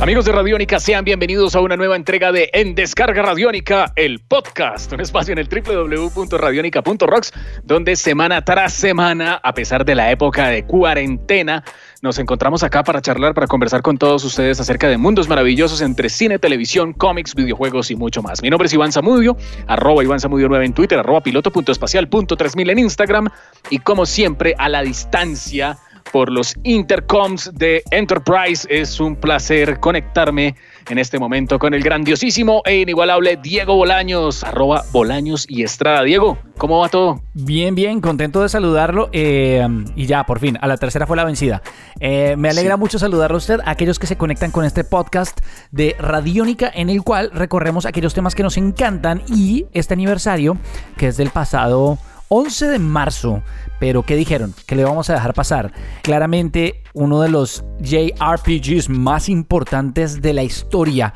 Amigos de Radiónica, sean bienvenidos a una nueva entrega de En Descarga Radiónica, el podcast, un espacio en el www.radionica.rocks, donde semana tras semana, a pesar de la época de cuarentena, nos encontramos acá para charlar, para conversar con todos ustedes acerca de mundos maravillosos entre cine, televisión, cómics, videojuegos y mucho más. Mi nombre es Iván Zamudio, arroba Iván Zamudio 9 en Twitter, arroba piloto.espacial.3000 en Instagram y como siempre a la distancia por los intercoms de Enterprise. Es un placer conectarme en este momento con el grandiosísimo e inigualable Diego Bolaños, arroba Bolaños y Estrada. Diego, ¿cómo va todo? Bien, bien, contento de saludarlo. Eh, y ya, por fin, a la tercera fue la vencida. Eh, me alegra mucho saludarlo a usted, a aquellos que se conectan con este podcast de Radiónica, en el cual recorremos aquellos temas que nos encantan y este aniversario, que es del pasado 11 de marzo. Pero ¿qué dijeron? Que le vamos a dejar pasar. Claramente uno de los JRPGs más importantes de la historia.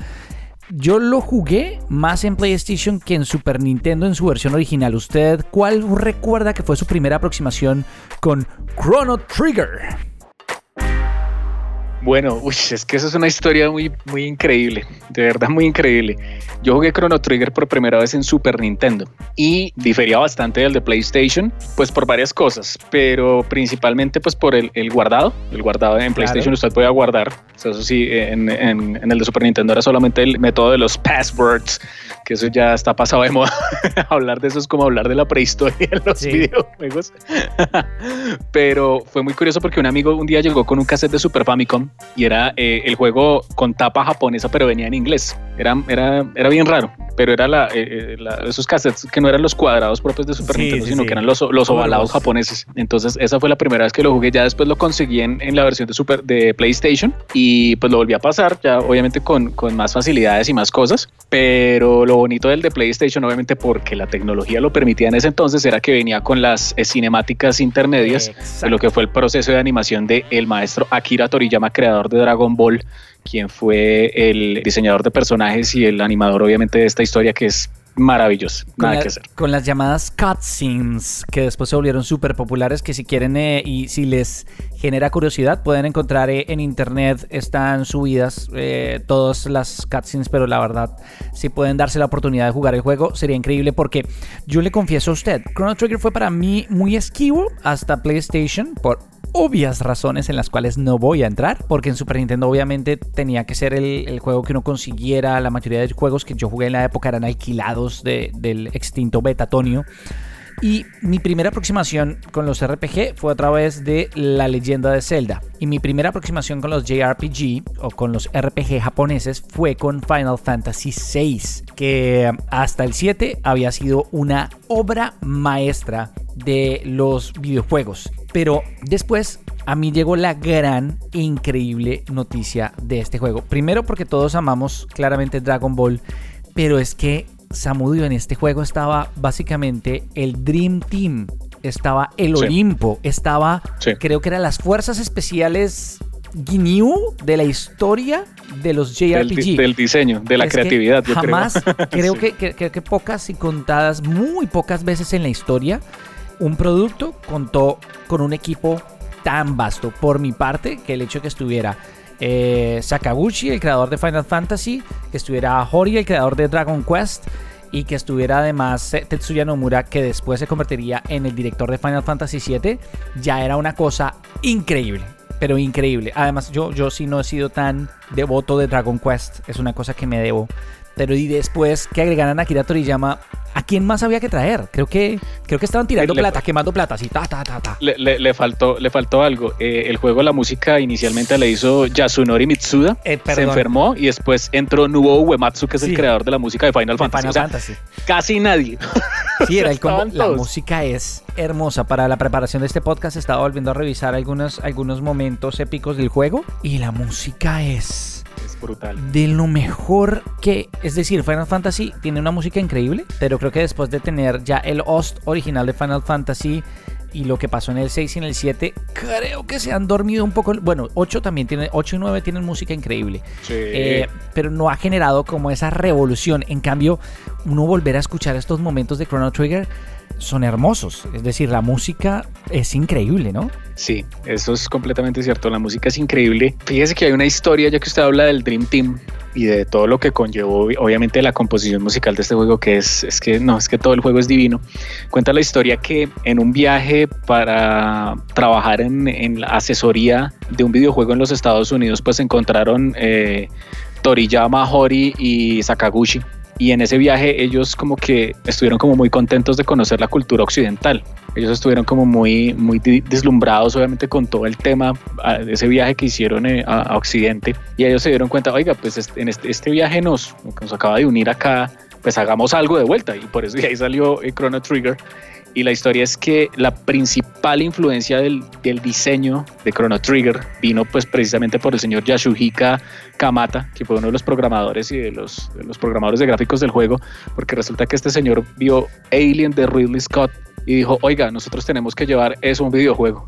Yo lo jugué más en PlayStation que en Super Nintendo en su versión original. ¿Usted cuál recuerda que fue su primera aproximación con Chrono Trigger? Bueno, uy, es que eso es una historia muy, muy increíble, de verdad muy increíble. Yo jugué Chrono Trigger por primera vez en Super Nintendo y difería bastante del de PlayStation, pues por varias cosas, pero principalmente pues por el, guardado. El guardado en PlayStation usted puede guardar, eso sí, en, en, el de Super Nintendo era solamente el método de los passwords, que eso ya está pasado de moda. hablar de eso es como hablar de la prehistoria en los videojuegos. pero fue muy curioso porque un amigo un día llegó con un cassette de Super Famicom y era eh, el juego con tapa japonesa, pero venía en inglés. Era, era, era bien raro, pero era la, eh, eh, esos cassettes que no eran los cuadrados propios de Super Nintendo, sino que eran los, los ovalados japoneses. Entonces, esa fue la primera vez que lo jugué. Ya después lo conseguí en, en, la versión de Super de PlayStation y pues lo volví a pasar, ya obviamente con, con más facilidades y más cosas. Pero lo bonito del de PlayStation, obviamente porque la tecnología lo permitía en ese entonces, era que venía con las cinemáticas intermedias de lo que fue el proceso de animación de el maestro Akira Toriyama, creador de Dragon Ball, quien fue el diseñador de personajes y el animador obviamente de esta historia que es maravilloso, nada que hacer. Con las llamadas cutscenes, que después se volvieron súper populares, que si quieren eh, y si les genera curiosidad, pueden encontrar eh, en internet, están subidas eh, todas las cutscenes, pero la verdad, si pueden darse la oportunidad de jugar el juego, sería increíble porque yo le confieso a usted, Chrono Trigger fue para mí muy esquivo hasta PlayStation por obvias razones en las cuales no voy a entrar, porque en Super Nintendo obviamente tenía que ser el, juego que uno consiguiera, la mayoría de juegos que yo jugué en la época eran alquilados del extinto Betatonio. Y mi primera aproximación con los RPG fue a través de La leyenda de Zelda. Y mi primera aproximación con los JRPG o con los RPG japoneses fue con Final Fantasy VI, que hasta el 7 había sido una obra maestra de los videojuegos. Pero después a mí llegó la gran, increíble noticia de este juego. Primero porque todos amamos claramente Dragon Ball, pero es que Samudio en este juego estaba básicamente el Dream Team, estaba el Olimpo, estaba, creo que eran las fuerzas especiales Ginyu de la historia de los JRPG. Del, diseño, de la creatividad, jamás, creo, que, que pocas y contadas, muy pocas veces en la historia, un producto contó con un equipo tan vasto. Por mi parte, que el hecho de que estuviera eh, Sakaguchi, el creador de Final Fantasy, que estuviera Hori, el creador de Dragon Quest, y que estuviera además eh, Tetsuya Nomura, que después se convertiría en el director de Final Fantasy VII, ya era una cosa increíble. Pero increíble. Además, yo, yo sí no he sido tan devoto de Dragon Quest. Es una cosa que me debo. Pero y después que agregaran a Akira Toriyama, ¿a quién más había que traer? Creo que, creo que estaban tirando plata, quemando plata, así, ta, ta, ta, ta. Le, faltó, le faltó algo. Eh, el juego, la música inicialmente le hizo Yasunori Mitsuda, eh, se enfermó y después entró Nubo Uematsu, que es el creador de la música de Final Fantasy. Casi nadie. Sí, era el combo. La música es hermosa. Para la preparación de este podcast estaba volviendo a revisar algunos, algunos momentos épicos del juego y la música es brutal. De lo mejor que, es decir, Final Fantasy tiene una música increíble, pero creo que después de tener ya el host original de Final Fantasy, y lo que pasó en el 6 y en el 7, creo que se han dormido un poco. Bueno, 8 también tiene, 8 y 9 tienen música increíble. Eh, pero no ha generado como esa revolución. En cambio, uno volver a escuchar estos momentos de Chrono Trigger son hermosos. Es decir, la música es increíble, ¿no? Sí, eso es completamente cierto. La música es increíble. Fíjese que hay una historia, ya que usted habla del Dream Team y de todo lo que conllevó, obviamente, la composición musical de este juego, que es, es que no, es que todo el juego es divino. Cuenta la historia que en un viaje para trabajar en, la asesoría de un videojuego en los Estados Unidos, pues encontraron eh, Toriyama, Hori y Sakaguchi y en ese viaje ellos como que estuvieron como muy contentos de conocer la cultura occidental. Ellos estuvieron como muy, muy deslumbrados obviamente con todo el tema de ese viaje que hicieron eh, a, Occidente y ellos se dieron cuenta, oiga, pues en este, este, viaje nos, nos acaba de unir acá, pues hagamos algo de vuelta y por eso de ahí salió Chrono Trigger y la historia es que la principal influencia del, del, diseño de Chrono Trigger vino pues precisamente por el señor Yasuhika Kamata, que fue uno de los programadores y de los, de los programadores de gráficos del juego, porque resulta que este señor vio Alien de Ridley Scott y dijo, oiga, nosotros tenemos que llevar eso a un videojuego.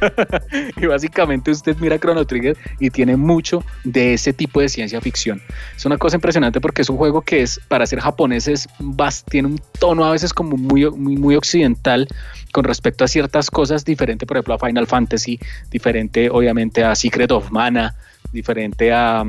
y básicamente usted mira Chrono Trigger y tiene mucho de ese tipo de ciencia ficción. Es una cosa impresionante porque es un juego que es, para ser japoneses, tiene un tono a veces como muy, muy, muy occidental con respecto a ciertas cosas, diferente por ejemplo a Final Fantasy, diferente obviamente a Secret of Mana, diferente a,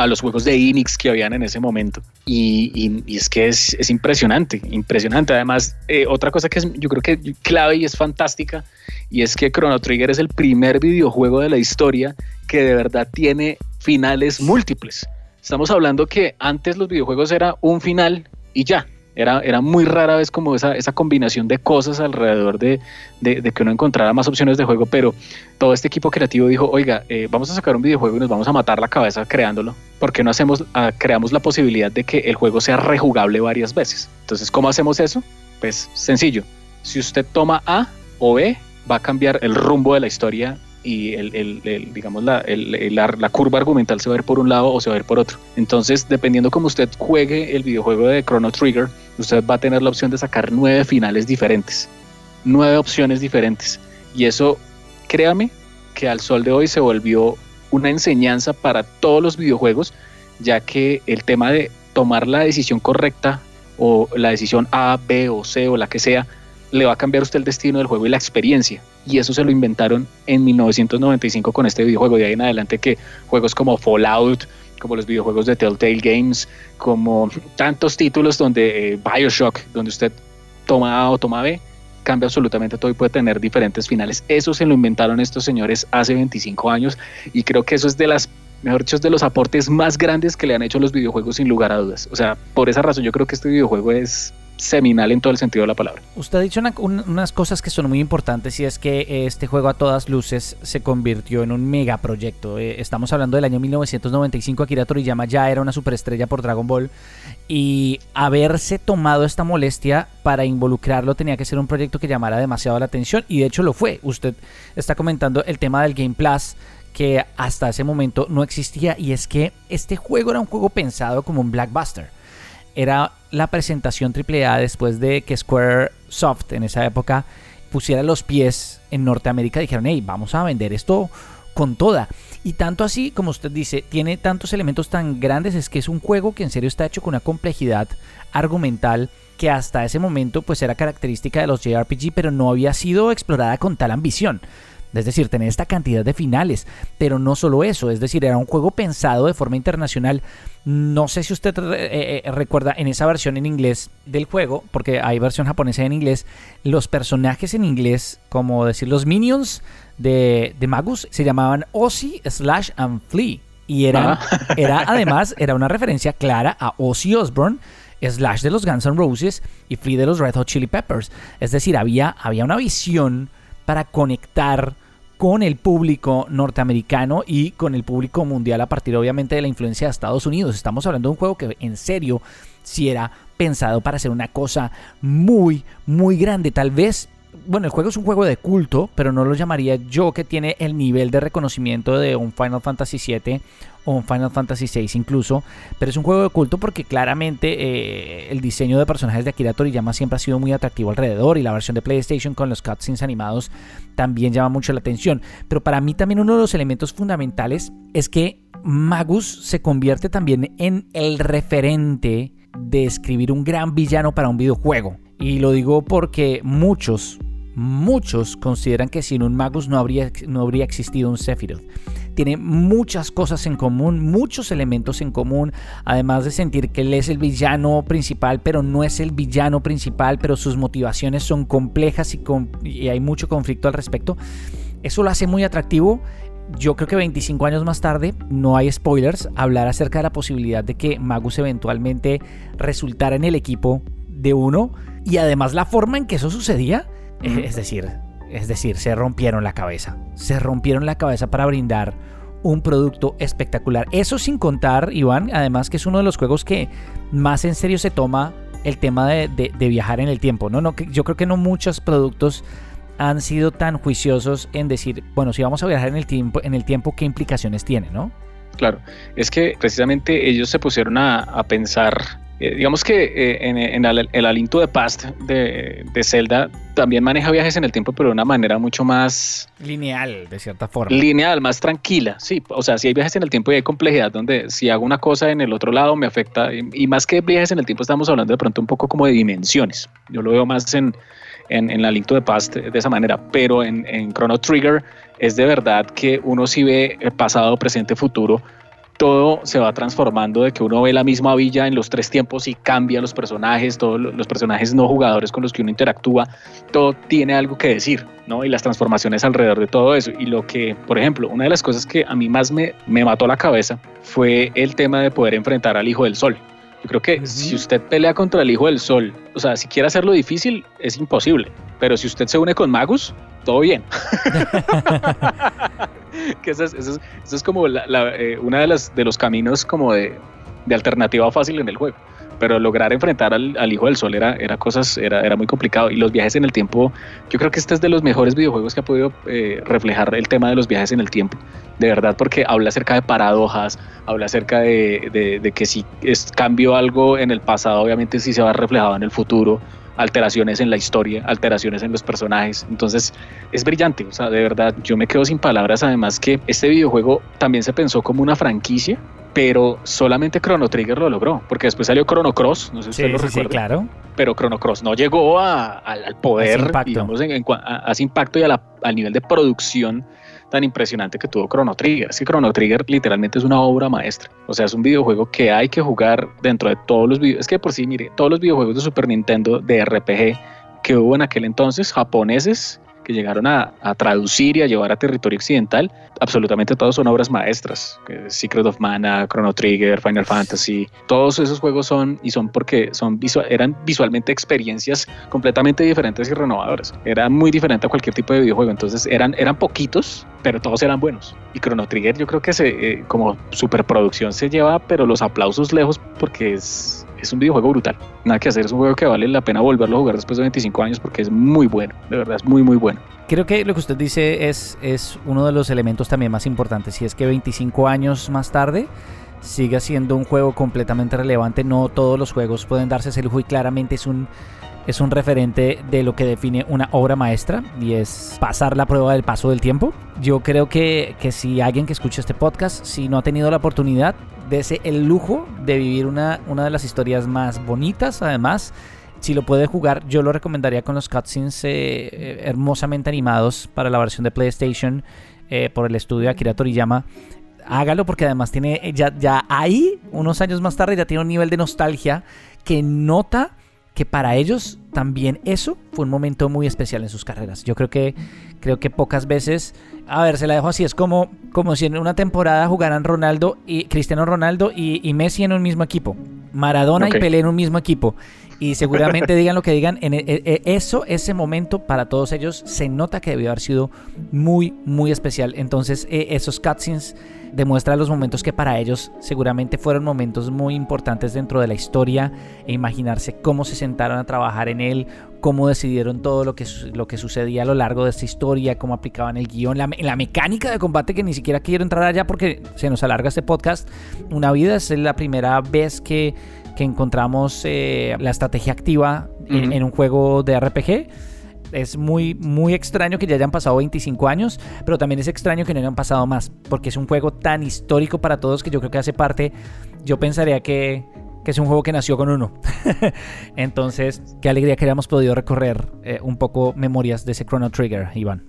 a los juegos de Enix que habían en ese momento. Y, y, es que es, es, impresionante, impresionante. Además, eh, otra cosa que es, yo creo que clave y es fantástica, y es que Chrono Trigger es el primer videojuego de la historia que de verdad tiene finales múltiples. Estamos hablando que antes los videojuegos era un final y ya. Era, era muy rara vez como esa, esa combinación de cosas alrededor de, de, que uno encontrara más opciones de juego, pero todo este equipo creativo dijo, oiga, eh, vamos a sacar un videojuego y nos vamos a matar la cabeza creándolo. ¿Por qué no hacemos, ah, creamos la posibilidad de que el juego sea rejugable varias veces? Entonces, ¿cómo hacemos eso? Pues sencillo. Si usted toma A o B, va a cambiar el rumbo de la historia y el, el, digamos la, la, curva argumental se va a ir por un lado o se va a ir por otro. Entonces, dependiendo cómo usted juegue el videojuego de Chrono Trigger, usted va a tener la opción de sacar nueve finales diferentes, nueve opciones diferentes. Y eso, créame, que al sol de hoy se volvió una enseñanza para todos los videojuegos, ya que el tema de tomar la decisión correcta o la decisión A, B o C o la que sea, le va a cambiar usted el destino del juego y la experiencia. Y eso se lo inventaron en 1995 con este videojuego. De ahí en adelante que juegos como Fallout, como los videojuegos de Telltale Games, como tantos títulos donde eh, Bioshock, donde usted toma A o toma B, cambia absolutamente todo y puede tener diferentes finales. Eso se lo inventaron estos señores hace 25 años y creo que eso es de las mejor dicho, es de los aportes más grandes que le han hecho los videojuegos sin lugar a dudas. O sea, por esa razón yo creo que este videojuego es seminal en todo el sentido de la palabra. Usted ha dicho unas cosas que son muy importantes y es que este juego a todas luces se convirtió en un megaproyecto. Eh, estamos hablando del año 1995, Akira Toriyama ya era una superestrella por Dragon Ball y haberse tomado esta molestia para involucrarlo tenía que ser un proyecto que llamara demasiado la atención y de hecho lo fue. Usted está comentando el tema del Game Plus que hasta ese momento no existía y es que este juego era un juego pensado como un blackbuster era la presentación AAA después de que Square Soft en esa época pusiera los pies en Norteamérica. Dijeron, hey, vamos a vender esto con toda. Y tanto así, como usted dice, tiene tantos elementos tan grandes, es que es un juego que en serio está hecho con una complejidad argumental que hasta ese momento pues era característica de los JRPG, pero no había sido explorada con tal ambición. Es decir, tener esta cantidad de finales. Pero no solo eso, es decir, era un juego pensado de forma internacional. No sé si usted eh, eh, recuerda en esa versión en inglés del juego, porque hay versión japonesa en inglés, los personajes en inglés, como decir los minions de, Magus, se llamaban Ozzy, Slash and Flea. Y era, ah. era además, era una referencia clara a Ozzy Osbourne, Slash de los Guns N' Roses y Flea de los Red Hot Chili Peppers. Es decir, había, había una visión para conectar con el público norteamericano y con el público mundial a partir obviamente de la influencia de Estados Unidos. Estamos hablando de un juego que en serio si era pensado para hacer una cosa muy, muy grande. Tal vez bueno, el juego es un juego de culto, pero no lo llamaría yo que tiene el nivel de reconocimiento de un Final Fantasy VII o un Final Fantasy VI incluso, pero es un juego de culto porque claramente eh, el diseño de personajes de Akira Toriyama siempre ha sido muy atractivo alrededor y la versión de PlayStation con los cutscenes animados también llama mucho la atención. Pero para mí también uno de los elementos fundamentales es que Magus se convierte también en el referente de escribir un gran villano para un videojuego. Y lo digo porque muchos, muchos consideran que sin un Magus no habría, no habría existido un Sephiroth. Tiene muchas cosas en común, muchos elementos en común, además de sentir que él es el villano principal, pero no es el villano principal, pero sus motivaciones son complejas y, y hay mucho conflicto al respecto. Eso lo hace muy atractivo yo creo que 25 años más tarde, no hay spoilers, hablar acerca de la posibilidad de que Magus eventualmente resultara en el equipo de uno y además la forma en que eso sucedía, es decir, es decir, se rompieron la cabeza, se rompieron la cabeza para brindar un producto espectacular. Eso sin contar, Iván, además que es uno de los juegos que más en serio se toma el tema de, viajar en el tiempo. No, no, yo creo que no muchos productos han sido tan juiciosos en decir, bueno, si vamos a viajar en el tiempo, en el tiempo ¿qué implicaciones tiene, no? Claro, es que precisamente ellos se pusieron a, pensar, eh, digamos que eh, en, el, aliento de Past de, de, Zelda también maneja viajes en el tiempo, pero de una manera mucho más... Lineal, de cierta forma. Lineal, más tranquila, sí. O sea, si hay viajes en el tiempo y hay complejidad donde si hago una cosa en el otro lado me afecta, y, y más que viajes en el tiempo estamos hablando de pronto un poco como de dimensiones. Yo lo veo más en en, la Link to the Past de esa manera, pero en, en Chrono Trigger es de verdad que uno si ve pasado, presente, futuro, todo se va transformando de que uno ve la misma villa en los tres tiempos y cambia los personajes, todos los personajes no jugadores con los que uno interactúa, todo tiene algo que decir, ¿no? Y las transformaciones alrededor de todo eso. Y lo que, por ejemplo, una de las cosas que a mí más me, me mató la cabeza fue el tema de poder enfrentar al Hijo del Sol. Yo creo que si usted pelea contra el Hijo del Sol, o sea, si quiere hacerlo difícil, es imposible. Pero si usted se une con Magus, todo bien. que eso es, como la, eh, una de, las, de los caminos como de, de alternativa fácil en el juego pero lograr enfrentar al, Hijo del Sol era, era cosas, era, era muy complicado. Y los viajes en el tiempo, yo creo que este es de los mejores videojuegos que ha podido eh, reflejar el tema de los viajes en el tiempo. De verdad, porque habla acerca de paradojas, habla acerca de, de, que si es, cambio algo en el pasado, obviamente sí se va reflejado en el futuro alteraciones en la historia, alteraciones en los personajes. Entonces es brillante, o sea, de verdad yo me quedo sin palabras. Además que este videojuego también se pensó como una franquicia pero solamente Chrono Trigger lo logró, porque después salió Chrono Cross, no sé si usted lo recuerda. Sí, claro. Pero Chrono Cross no llegó al poder, impacto. digamos, en, a, ese impacto y al nivel de producción tan impresionante que tuvo Chrono Trigger. Es que Chrono Trigger literalmente es una obra maestra. O sea, es un videojuego que hay que jugar dentro de todos los videos. Es que por sí, mire, todos los videojuegos de Super Nintendo de RPG que hubo en aquel entonces, japoneses, llegaron a, traducir y a llevar a territorio occidental, absolutamente todos son obras maestras. Secret of Mana, Chrono Trigger, Final Fantasy, todos esos juegos son y son porque son eran visualmente experiencias completamente diferentes y renovadoras. Era muy diferente a cualquier tipo de videojuego, entonces eran, eran poquitos, pero todos eran buenos. Y Chrono Trigger yo creo que se, eh, como superproducción se lleva, pero los aplausos lejos porque es es un videojuego brutal. Nada que hacer, es un juego que vale la pena volverlo a jugar después de 25 años porque es muy bueno, de verdad, es muy, muy bueno. Creo que lo que usted dice es, es uno de los elementos también más importantes, y es que 25 años más tarde sigue siendo un juego completamente relevante. No todos los juegos pueden darse ese lujo y claramente es un, es un referente de lo que define una obra maestra y es pasar la prueba del paso del tiempo. Yo creo que, que si alguien que escucha este podcast, si no ha tenido la oportunidad, ese el lujo de vivir una, una de las historias más bonitas, además. Si lo puede jugar, yo lo recomendaría con los cutscenes eh, eh, hermosamente animados para la versión de PlayStation eh, por el estudio Akira Toriyama. Hágalo porque además tiene ya, ya ahí, unos años más tarde, ya tiene un nivel de nostalgia que nota que para ellos también eso fue un momento muy especial en sus carreras. Yo creo que creo que pocas veces, a ver, se la dejo así, es como, como si en una temporada jugaran Ronaldo y Cristiano Ronaldo y, Messi en un mismo equipo, Maradona y Pelé en un mismo equipo. Y seguramente digan lo que digan, en e, e, eso, ese momento para todos ellos se nota que debió haber sido muy, muy especial. Entonces, e, esos cutscenes demuestran los momentos que para ellos seguramente fueron momentos muy importantes dentro de la historia e imaginarse cómo se sentaron a trabajar en él, cómo decidieron todo lo que, lo que sucedía a lo largo de esta historia, cómo aplicaban el guion, la, la mecánica de combate que ni siquiera quiero entrar allá porque se nos alarga este podcast. Una vida es la primera vez que, que encontramos eh, la estrategia activa en, en un juego de RPG es muy, muy extraño que ya hayan pasado 25 años, pero también es extraño que no hayan pasado más, porque es un juego tan histórico para todos que yo creo que hace parte, yo pensaría que, que es un juego que nació con uno. Entonces, qué alegría que hayamos podido recorrer eh, un poco memorias de ese Chrono Trigger, Iván.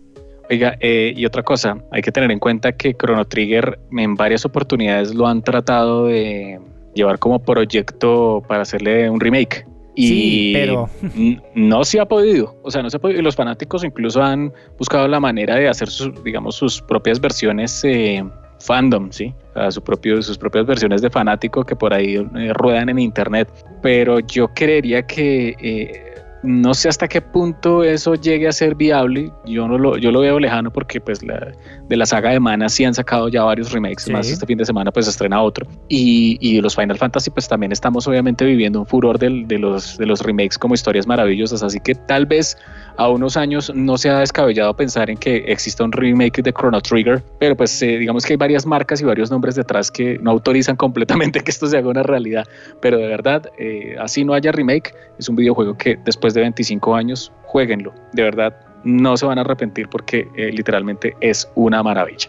Oiga, eh, y otra cosa, hay que tener en cuenta que Chrono Trigger en varias oportunidades lo han tratado de llevar como proyecto para hacerle un remake. Y sí, pero no se ha podido, o sea, no se ha podido. Y los fanáticos incluso han buscado la manera de hacer sus, digamos, sus propias versiones eh, fandom, ¿sí? su propio, sus propias versiones de fanático que por ahí eh, ruedan en internet. Pero yo creería que eh, no sé hasta qué punto eso llegue a ser viable. Yo no lo, yo lo veo lejano porque pues la, de la saga de Mana sí han sacado ya varios remakes. Más este fin de semana pues estrena otro. Y, y, los Final Fantasy pues también estamos obviamente viviendo un furor de, de, los, de los remakes como historias maravillosas. Así que tal vez a unos años no se ha descabellado pensar en que exista un remake de Chrono Trigger. Pero pues eh, digamos que hay varias marcas y varios nombres detrás que no autorizan completamente que esto se haga una realidad. Pero de verdad, eh, así no haya remake, es un videojuego que de 25 años, jueguenlo. De verdad, no se van a arrepentir porque eh, literalmente es una maravilla.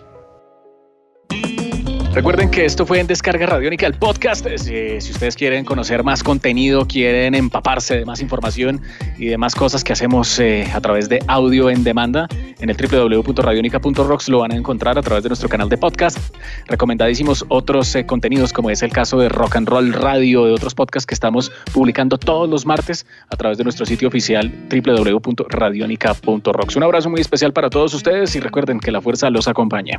Recuerden que esto fue en Descarga Radiónica, el podcast. Si, si, ustedes quieren conocer más contenido, quieren empaparse de más información y de más cosas que hacemos eh, a través de audio en demanda, en el www.radionica.rocks lo van a encontrar a través de nuestro canal de podcast. Recomendadísimos otros eh, contenidos, como es el caso de Rock and Roll Radio, de otros podcasts que estamos publicando todos los martes a través de nuestro sitio oficial www.radionica.rocks. Un abrazo muy especial para todos ustedes y recuerden que la fuerza los acompaña.